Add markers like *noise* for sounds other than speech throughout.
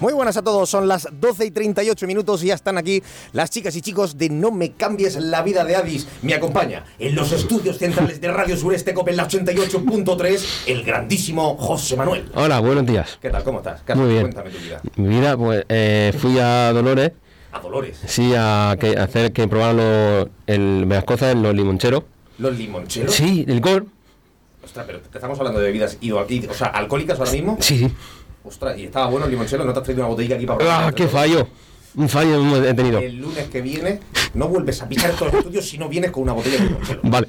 Muy buenas a todos, son las 12 y 38 minutos y ya están aquí las chicas y chicos de No me cambies la vida de Adis. Me acompaña en los estudios centrales de Radio Sureste Cope en la 88.3 el grandísimo José Manuel. Hola, buenos días. ¿Qué tal? ¿Cómo estás? Muy bien. Cuéntame tu vida. Mi vida, pues eh, fui a Dolores, A Dolores. sí, a, que, a hacer que probaran las cosas en los limoncheros. Los limoncheros. Sí, el gol. Ostras, pero te estamos hablando de bebidas ido aquí, o sea, alcohólicas ahora mismo. Sí, sí. Ostras, y estaba bueno el limonchelo, no te has traído una botella aquí para ¡Ah, qué fallo! Un fallo he tenido. El lunes que viene no vuelves a pichar todos los estudios si no vienes con una botella de limonchelo. Vale.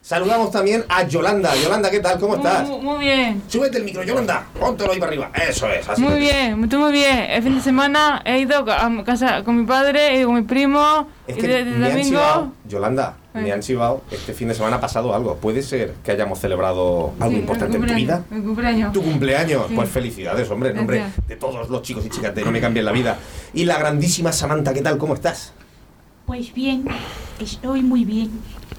Saludamos también a Yolanda. Yolanda, ¿qué tal? ¿Cómo estás? Muy, muy bien. Súbete el micro, Yolanda. Póntelo ahí para arriba. Eso es, así. Muy bien, estoy muy bien. El fin de semana he ido a casa con mi padre, he ido con mi primo. Es y que de, de me han domingo. chivado, Yolanda, me Eh. han chivado. Este fin de semana ha pasado algo. ¿Puede ser que hayamos celebrado algo Sí, importante en tu vida? cumpleaños, Mi cumpleaños. Tu cumpleaños, Sí. pues felicidades, hombre, en nombre de todos los chicos y chicas de No Me Cambien la Vida. Y la grandísima Samantha, ¿qué tal? ¿Cómo estás? Pues bien, estoy muy bien.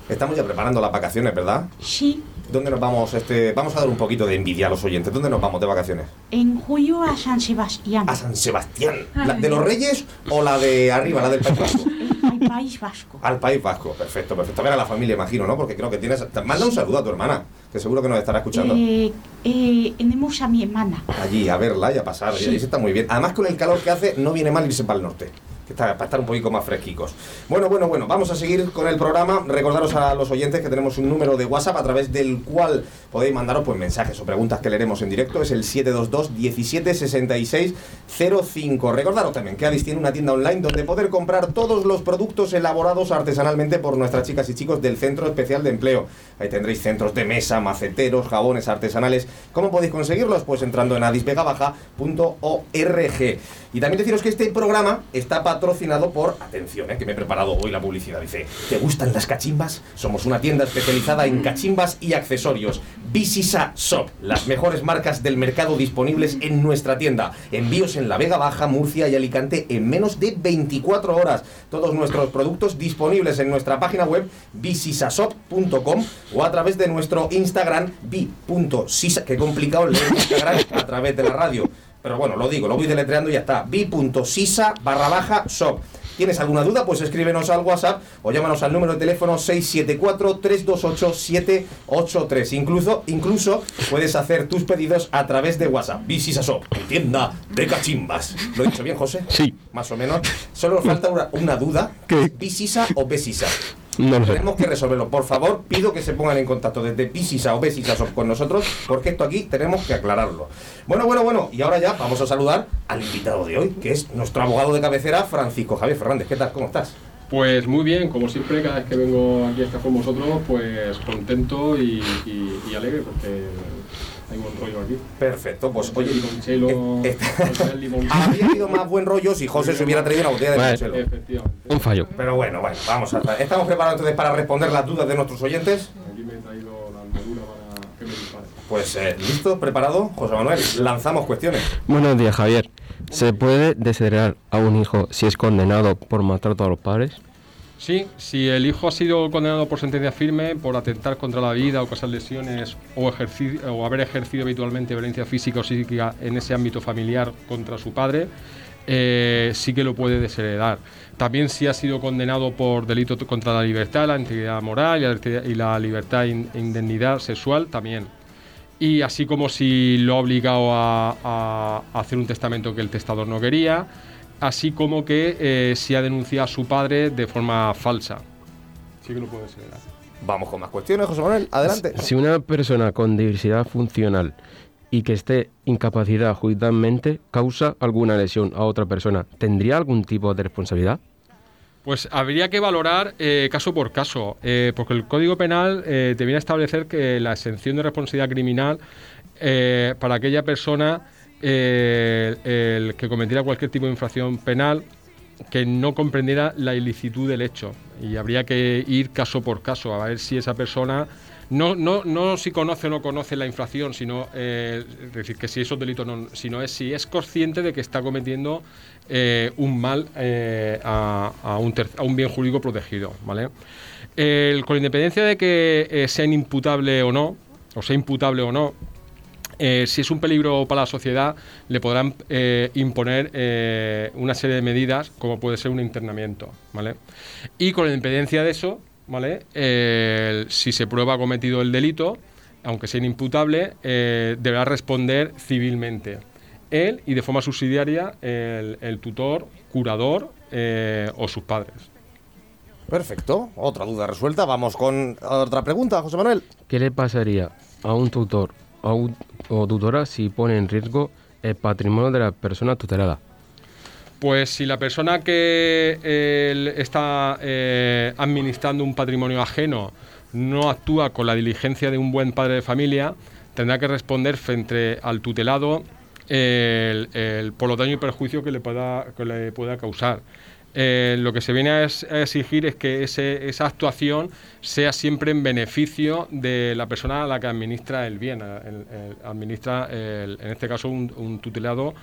Estamos ya preparando las vacaciones, ¿verdad? Sí, ¿Dónde nos vamos? Este, vamos a dar un poquito de envidia a los oyentes. ¿Dónde nos vamos de vacaciones? en julio a San Sebastián, A San Sebastián. Ay. ¿La ¿De los Reyes o la de arriba, la del País Vasco? Al País Vasco. Al País Vasco, perfecto, perfecto. A ver a la familia, imagino, ¿no? Porque creo que tienes... Manda un saludo a tu hermana, que seguro que nos estará escuchando. Eh, eh, tenemos a mi hermana. Allí, a verla y a pasar. Y ahí se está muy bien. Además, con el calor que hace, no viene mal irse para el norte. Para estar un poquito más fresquicos. Bueno, bueno, bueno, vamos a seguir con el programa. Recordaros a los oyentes que tenemos un número de WhatsApp a través del cual podéis mandaros pues, mensajes o preguntas que leeremos en directo. Es el 722 17 66 05. Recordaros también que Adis tiene una tienda online donde poder comprar todos los productos elaborados artesanalmente por nuestras chicas y chicos del Centro Especial de Empleo. Ahí tendréis centros de mesa, maceteros, jabones artesanales. ¿Cómo podéis conseguirlos? Pues entrando en adisvegabaja.org. Y también deciros que este programa está patrocinado por, atención, eh, que me he preparado hoy la publicidad. Dice, ¿te gustan las cachimbas? Somos una tienda especializada en cachimbas y accesorios. Visisa Shop, las mejores marcas del mercado disponibles en nuestra tienda. Envíos en La Vega Baja, Murcia y Alicante en menos de 24 horas. Todos nuestros productos disponibles en nuestra página web visisashop.com o a través de nuestro Instagram bi.sisa, que complicado leer Instagram a través de la radio. Pero bueno, lo digo, lo voy deletreando y ya está. bi.sisa barra baja shop. ¿Tienes alguna duda? Pues escríbenos al WhatsApp o llámanos al número de teléfono 674-328-783. Incluso, incluso puedes hacer tus pedidos a través de WhatsApp. Visisa Shop, tu tienda de cachimbas. ¿Lo he dicho bien, José? Sí. Más o menos. Solo nos falta una, una duda. ¿Qué? ¿Visisa o Besisa? No lo sé. Tenemos que resolverlo. Por favor, pido que se pongan en contacto desde Pisisa o Besisa Shop con nosotros, porque esto aquí tenemos que aclararlo. Bueno, bueno, bueno. Y ahora ya vamos a saludar al invitado de hoy, que es nuestro abogado de cabecera, Francisco Javier Fernández. ¿Qué tal? ¿Cómo estás? Pues muy bien, como siempre, cada vez que vengo aquí a estar con vosotros, pues contento y, y- y alegre porque hay buen rollo aquí. Perfecto. Pues oye, limonchelo, eh, eh, *laughs* el limonchelo. *laughs* habría habido más buen rollo si José se hubiera traído una botella de Vale. limonchelo. Efectivamente. Un fallo. Pero bueno, bueno, vamos a Estamos preparados entonces para responder las dudas de nuestros oyentes. Aquí me he traído la armadura para que me dispare. Pues eh, listo, preparado, José Manuel. Lanzamos cuestiones. Buenos días, Javier. ¿Se puede desheredar a un hijo si es condenado por matar a todos los padres? Sí, si el hijo ha sido condenado por sentencia firme por atentar contra la vida o causar lesiones o, haber ejercido habitualmente violencia física o psíquica en ese ámbito familiar contra su padre, eh, sí que lo puede desheredar. También si ha sido condenado por delito contra la libertad, la integridad moral y la, libertad- e indemnidad sexual, también. Y así como si lo ha obligado a hacer un testamento que el testador no quería, así como que eh, si ha denunciado a su padre de forma falsa. Sí que lo puede desheredar. Vamos con más cuestiones, José Manuel. Adelante. Si una persona con diversidad funcional y que esté incapacitada judicialmente causa alguna lesión a otra persona, ¿tendría algún tipo de responsabilidad? Pues habría que valorar eh, caso por caso, eh, porque el Código Penal eh, te viene a establecer que la exención de responsabilidad criminal eh, para aquella persona el que cometiera cualquier tipo de infracción penal que no comprendiera la ilicitud del hecho y habría que ir caso por caso a ver si esa persona no, no, no si conoce o no conoce la infracción, sino eh, es decir, que si es un delito no, sino es si es consciente de que está cometiendo eh, un mal eh, a, un a un bien jurídico protegido, ¿vale? Con independencia de que eh, sea inimputable o no, o sea imputable o no, eh, si es un peligro para la sociedad, le podrán eh, imponer eh, una serie de medidas, como puede ser un internamiento, ¿vale? Y con independencia de eso, ¿vale? Eh, si se prueba cometido el delito, aunque sea inimputable, eh, deberá responder civilmente. Él y de forma subsidiaria el, el tutor, curador eh, o sus padres. Perfecto. Otra duda resuelta. Vamos con otra pregunta, José Manuel. ¿Qué le pasaría a un tutor o tutora si pone en riesgo el patrimonio de la persona tutelada? Pues si la persona que eh, está eh, administrando un patrimonio ajeno no actúa con la diligencia de un buen padre de familia, tendrá que responder frente al tutelado el, el- por los daños y perjuicios que le pueda, que le pueda causar. Eh, lo que se viene a, es- a exigir es que ese- esa actuación sea siempre en beneficio de la persona a la que administra el bien, el- el- administra, el- en este caso, un, un tutelado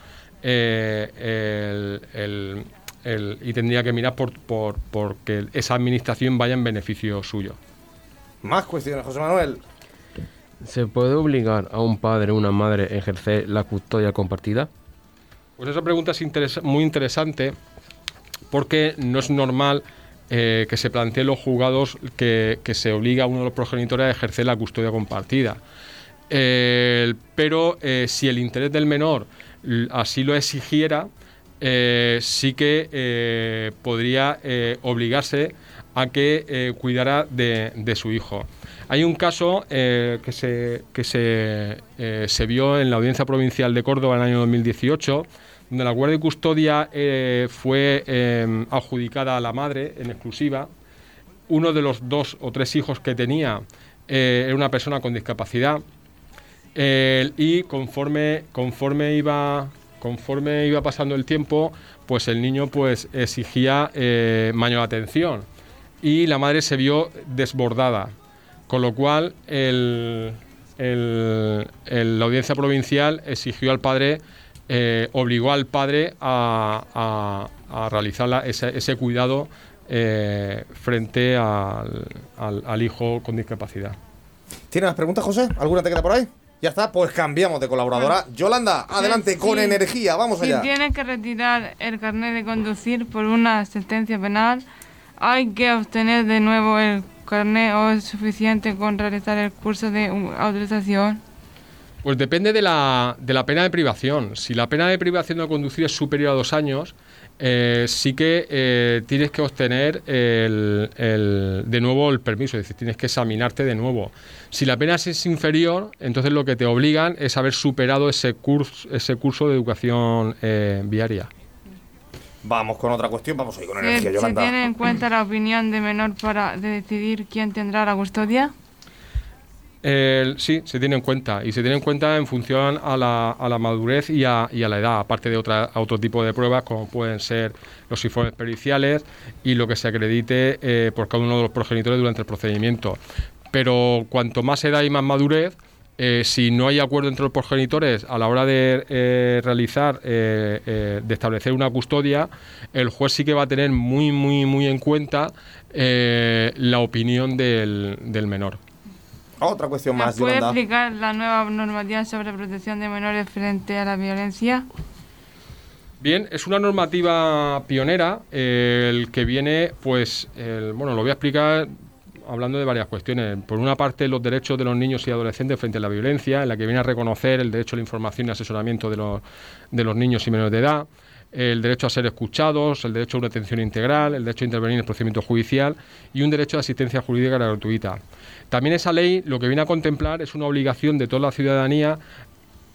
eh, el- el- el- y tendría que mirar por, por, por que esa administración vaya en beneficio suyo. Más cuestiones, José Manuel. ¿Se puede obligar a un padre o una madre a ejercer la custodia compartida? Pues esa pregunta es interesa- muy interesante porque no es normal eh, que se planteen los juzgados que, se obliga a uno de los progenitores a ejercer la custodia compartida. Pero eh, si el interés del menor así lo exigiera, eh, sí que podría obligarse a que cuidara de, de su hijo. Hay un caso que, se, que se, se vio en la Audiencia Provincial de Córdoba en el año 2018, donde la guardia y custodia eh, fue eh, adjudicada a la madre en exclusiva. Uno de los dos o tres hijos que tenía eh, era una persona con discapacidad. Y conforme, conforme, iba, conforme iba pasando el tiempo, pues el niño pues exigía mayor atención. Y la madre se vio desbordada, con lo cual la audiencia provincial exigió al padre, eh, obligó al padre a, a- a realizar la- ese, ese cuidado eh, frente al- al- al hijo con discapacidad. ¿Tienes más preguntas, José? ¿Alguna te queda por ahí? Ya está, pues cambiamos de colaboradora. Yolanda, adelante con sí. energía, vamos Si allá. tiene que retirar el carnet de conducir por una sentencia penal, hay que obtener de nuevo el carnet o es suficiente con realizar el curso de autorización. Pues depende de la, de la pena de privación. Si la pena de privación de conducir es superior a dos años, eh, sí que eh, tienes que obtener el- el- de nuevo el permiso, es decir, tienes que examinarte de nuevo. Si la pena es inferior, entonces lo que te obligan es haber superado ese curso, ese curso de educación eh, viaria. Vamos con otra cuestión, vamos ahí con ¿Se, energía, se Yolanda. tiene en cuenta la opinión de menor para de decidir quién tendrá la custodia? El- sí, se tiene en cuenta y se tiene en cuenta en función a la, a la madurez y a, y a la edad, aparte de otra, a otro tipo de pruebas como pueden ser los informes periciales y lo que se acredite eh, por cada uno de los progenitores durante el procedimiento. Pero cuanto más edad y más madurez, eh, si no hay acuerdo entre los progenitores a la hora de eh, realizar, eh, eh, de establecer una custodia, el juez sí que va a tener muy, muy, muy en cuenta eh, la opinión del- del menor. Otra cuestión ¿Nos más, puede Yolanda. explicar la nueva normativa sobre protección de menores frente a la violencia? Bien, es una normativa pionera, eh, el que viene, pues, el- bueno, lo voy a explicar hablando de varias cuestiones. Por una parte, los derechos de los niños y adolescentes frente a la violencia, en la que viene a reconocer el derecho a la información y asesoramiento de los, de los niños y menores de edad, el derecho a ser escuchados, el derecho a una atención integral, el derecho a intervenir en el procedimiento judicial y un derecho de asistencia jurídica gratuita. También esa ley lo que viene a contemplar es una obligación de toda la ciudadanía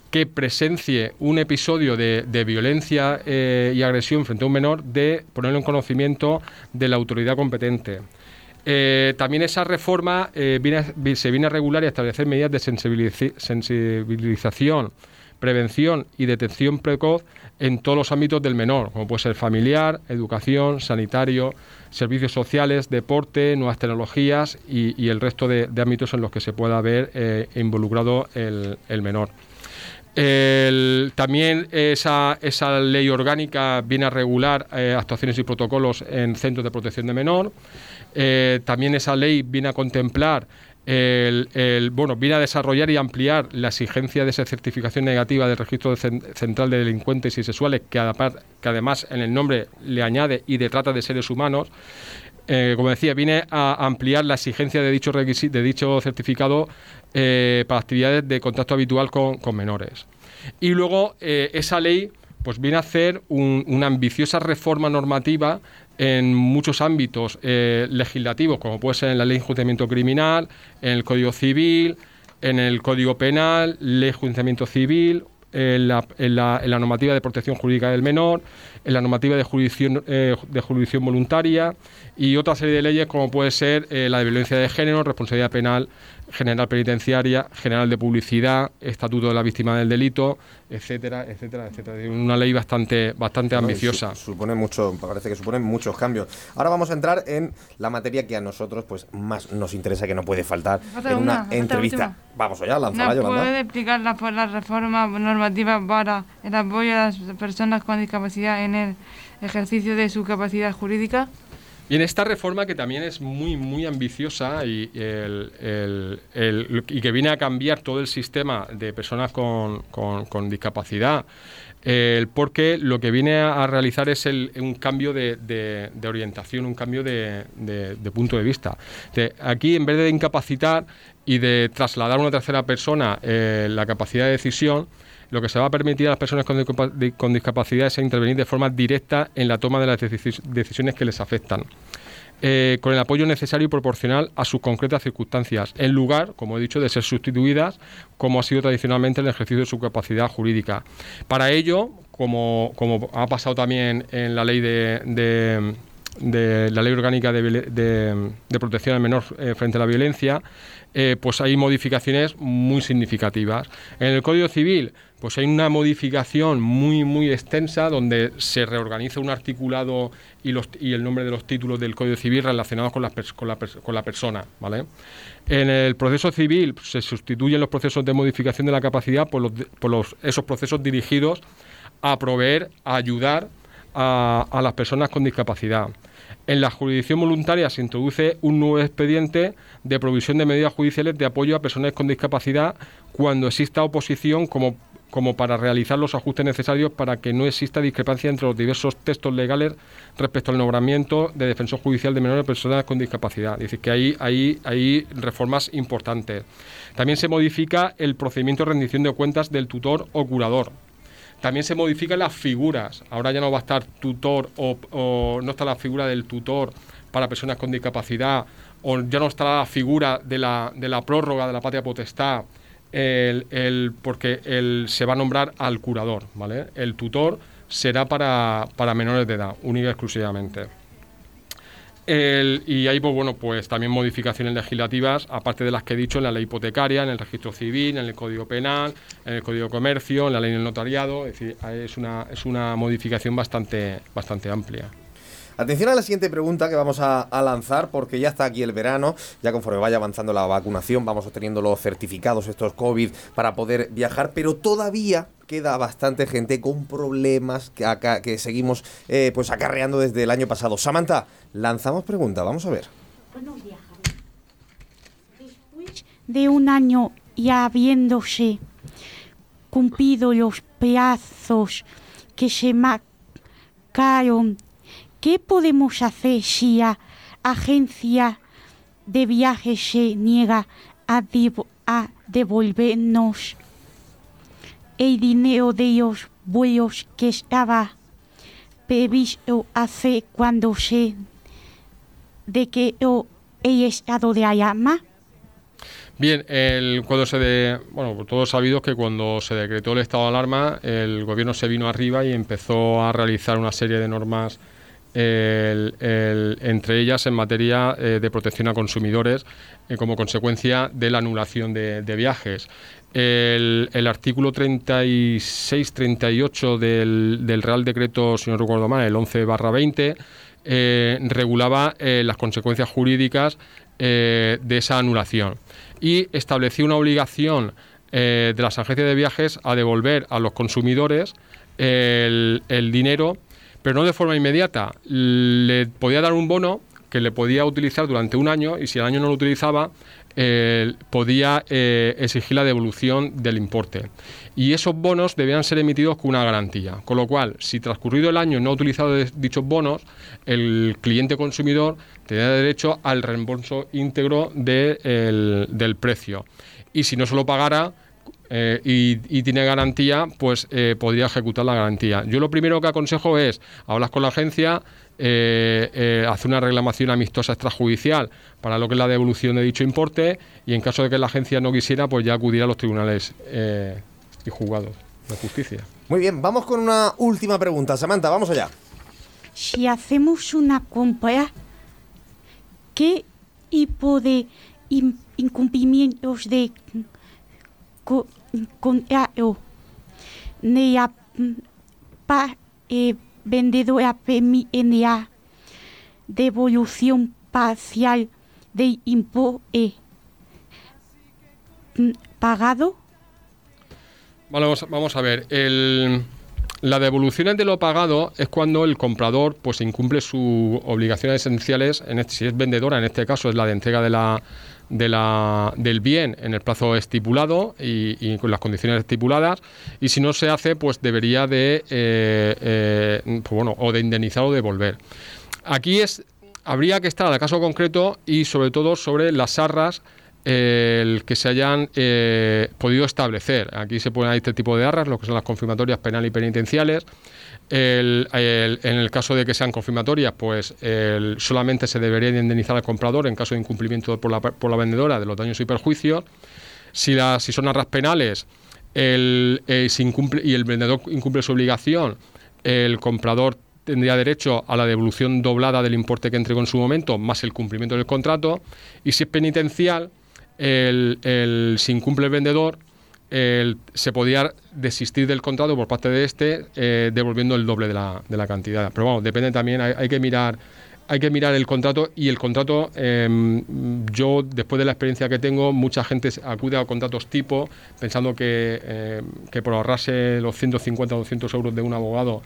que presencie un episodio de, violencia eh, y agresión frente a un menor, de ponerlo en conocimiento de la autoridad competente. Eh, también esa reforma eh, viene- vi- se viene a regular y establecer medidas de sensibilización, prevención y detección precoz en todos los ámbitos del menor, como puede ser familiar, educación, sanitario, servicios sociales, deporte, nuevas tecnologías y, el resto de, ámbitos en los que se pueda ver eh, involucrado el- menor. También esa, esa ley orgánica viene a regular eh, actuaciones y protocolos en centros de protección de menor. Eh, también esa ley viene a contemplar el, bueno, viene a desarrollar y ampliar la exigencia de esa certificación negativa del registro central de delincuentes y sexuales, que, adapa- que además en el nombre le añade y de trata de seres humanos. Eh, como decía, viene a ampliar la exigencia de dicho, de dicho certificado eh, para actividades de contacto habitual con, con menores. Y luego eh, esa ley pues viene a hacer un- una ambiciosa reforma normativa en muchos ámbitos eh, legislativos, como puede ser en la ley de enjuiciamiento criminal, en el Código Civil, en el Código Penal, ley de enjuiciamiento civil, en la, en la- normativa de protección jurídica del menor, en la normativa de jurisdicción, eh, de jurisdicción voluntaria y otra serie de leyes como puede ser eh, la de violencia de género, responsabilidad penal general penitenciaria, general de publicidad, estatuto de la víctima del delito, etcétera, etcétera, etcétera. Una ley bastante, bastante ambiciosa. su- supone mucho, parece que supone muchos cambios. Ahora vamos a entrar en la materia que a nosotros pues más nos interesa, que no puede faltar Falta en una, entrevista. última. Vamos allá, ¿Nos lánzala, Yolanda. puede explicar la, por la reforma normativa para el apoyo a las personas con discapacidad en el ejercicio de su capacidad jurídica? Y en esta reforma que también es muy, muy ambiciosa y, el- y que viene a cambiar todo el sistema de personas con, con- discapacidad, el porque lo que viene a, realizar es un cambio de, orientación, un cambio de, punto de vista. Aquí, en vez de incapacitar y de trasladar a una tercera persona eh, la capacidad de decisión, lo que se va a permitir a las personas con, discapa- di- con discapacidad es intervenir de forma directa en la toma de las decis- decisiones que les afectan. eh, con el apoyo necesario y proporcional a sus concretas circunstancias, en lugar, como he dicho, de ser sustituidas como ha sido tradicionalmente el ejercicio de su capacidad jurídica. Para ello, como, ha pasado también en la ley de, la ley orgánica de protección al menor eh, frente a la violencia, eh, pues hay modificaciones muy significativas. En el Código Civil, pues hay una modificación muy, muy extensa donde se reorganiza un articulado y, el nombre de los títulos del Código Civil relacionados con la, con la, persona. ¿vale? En el proceso civil pues, se sustituyen los procesos de modificación de la capacidad por, los, esos procesos dirigidos a proveer, a ayudar a las personas con discapacidad. En la jurisdicción voluntaria se introduce un nuevo expediente de provisión de medidas judiciales de apoyo a personas con discapacidad cuando exista oposición como, para realizar los ajustes necesarios para que no exista discrepancia entre los diversos textos legales respecto al nombramiento de defensor judicial de menores personas con discapacidad. Es decir, que hay, hay reformas importantes. También se modifica el procedimiento de rendición de cuentas del tutor o curador. También se modifican las figuras. Ahora ya no va a estar tutor o, no está la figura del tutor para personas con discapacidad o ya no está la figura de la, de la prórroga de la patria potestad el- porque el, se va a nombrar al curador. ¿vale? El tutor será para, para menores de edad, única y exclusivamente. El- y hay, pues, bueno, pues también modificaciones legislativas, aparte de las que he dicho, en la ley hipotecaria, en el registro civil, en el Código Penal, en el Código de Comercio, en la ley del notariado. Es decir, es una, es una modificación bastante, bastante amplia. Atención a la siguiente pregunta que vamos a, lanzar porque ya está aquí el verano, ya conforme vaya avanzando la vacunación vamos obteniendo los certificados estos COVID para poder viajar, pero todavía queda bastante gente con problemas que, seguimos eh, pues acarreando desde el año pasado. Samantha, lanzamos pregunta, vamos a ver. Después de un año y habiéndose cumplido los plazos que se marcaron, ¿qué podemos hacer si la agencia de viajes se niega a, devo- a devolvernos el dinero de los vuelos que estaba previsto hacer cuando se de que o- el estado de alarma? Bien, el, cuando se de, bueno, por todos sabidos que cuando se decretó el estado de alarma, el gobierno se vino arriba y empezó a realizar una serie de normas entre ellas en materia eh, de protección a consumidores eh, como consecuencia de la anulación de, viajes. El, artículo 36-38 del, del Real Decreto, si no recuerdo mal, el 11 20, eh, regulaba las consecuencias jurídicas de esa anulación y establecía una obligación de las agencias de viajes a devolver a los consumidores el dinero, pero no de forma inmediata. Le podía dar un bono que le podía utilizar durante un año y si el año no lo utilizaba, podía eh, exigir la devolución del importe. Y esos bonos debían ser emitidos con una garantía. Con lo cual, si transcurrido el año no ha utilizado dichos bonos, el cliente consumidor tenía derecho al reembolso íntegro de el- del precio. Y si no se lo pagara, eh, y, y tiene garantía, pues eh, podría ejecutar la garantía. Yo lo primero que aconsejo es hablar con la agencia, eh, eh, hacer una reclamación amistosa extrajudicial para lo que es la devolución de dicho importe y en caso de que la agencia no quisiera, pues ya acudir a los tribunales eh, y juzgados de justicia. Muy bien, vamos con una última pregunta. Samantha, vamos allá. Si hacemos una compra, ¿qué tipo de in- incumplimientos de co- contrato de la mm, pa- eh, vendedora permiten la devolución parcial del importe mm, pagado? Vamos, a ver. La devolución de lo pagado es cuando el comprador pues incumple sus obligaciones esenciales, en este, si es vendedora, en este caso es la de entrega de la, de la, del bien en el plazo estipulado y, con las condiciones estipuladas, y si no se hace, pues debería de, eh, eh, pues bueno, o de indemnizar o devolver. Aquí es, habría que estar al caso concreto y sobre todo sobre las arras eh, el que se hayan podido establecer. Aquí se hay este tipo de arras, lo que son las confirmatorias penal y penitenciales. En el caso de que sean confirmatorias, pues solamente se debería de indemnizar al comprador en caso de incumplimiento por la, vendedora de los daños y perjuicios. Si, son arras penales el, eh, incumple, y el vendedor incumple su obligación, el comprador tendría derecho a la devolución doblada del importe que entregó en su momento, más el cumplimiento del contrato. Y si es penitencial, el- si incumple el vendedor, se podía desistir del contrato por parte de este, eh, devolviendo el doble de la, de la cantidad. Pero vamos, depende también, hay, que mirar. Hay que mirar el contrato y el contrato, em, yo después de la experiencia que tengo, mucha gente acude a contratos tipo pensando que, em, que por ahorrarse los 150 o 200 euros de un abogado,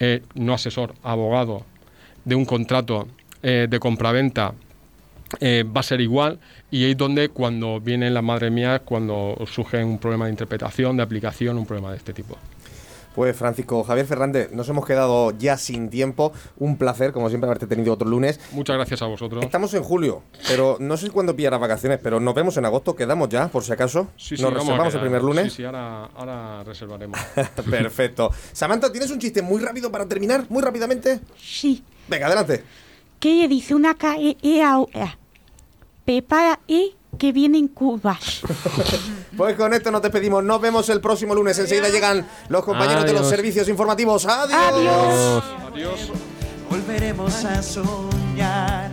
eh, no asesor, abogado, de un contrato eh, de compraventa eh, va a ser igual y ahí es donde cuando vienen las madres mías, cuando surge un problema de interpretación, de aplicación, un problema de este tipo. Pues Francisco Javier Fernández, nos hemos quedado ya sin tiempo. Un placer, como siempre, haberte tenido otro lunes. Muchas gracias a vosotros. Estamos en julio, pero no sé cuándo pillarás vacaciones, pero nos vemos en agosto. Quedamos ya, por si acaso. Sí, sí, nos vamos a reservamos el primer lunes. Sí, sí, ahora, ahora reservaremos. *laughs* Perfecto. Samantha, ¿tienes un chiste muy rápido para terminar? Muy rápidamente. Sí. Venga, adelante. ¿Qué le dice una calle a otra? Prepara y que vienen curvas. *laughs* Pues con esto nos despedimos. Nos vemos el próximo lunes. Enseguida llegan los compañeros de los servicios informativos. ¡Adiós! Adiós. Adiós. volveremos a soñar.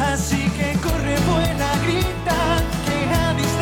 Así que corre buena, grita, que Addis necesita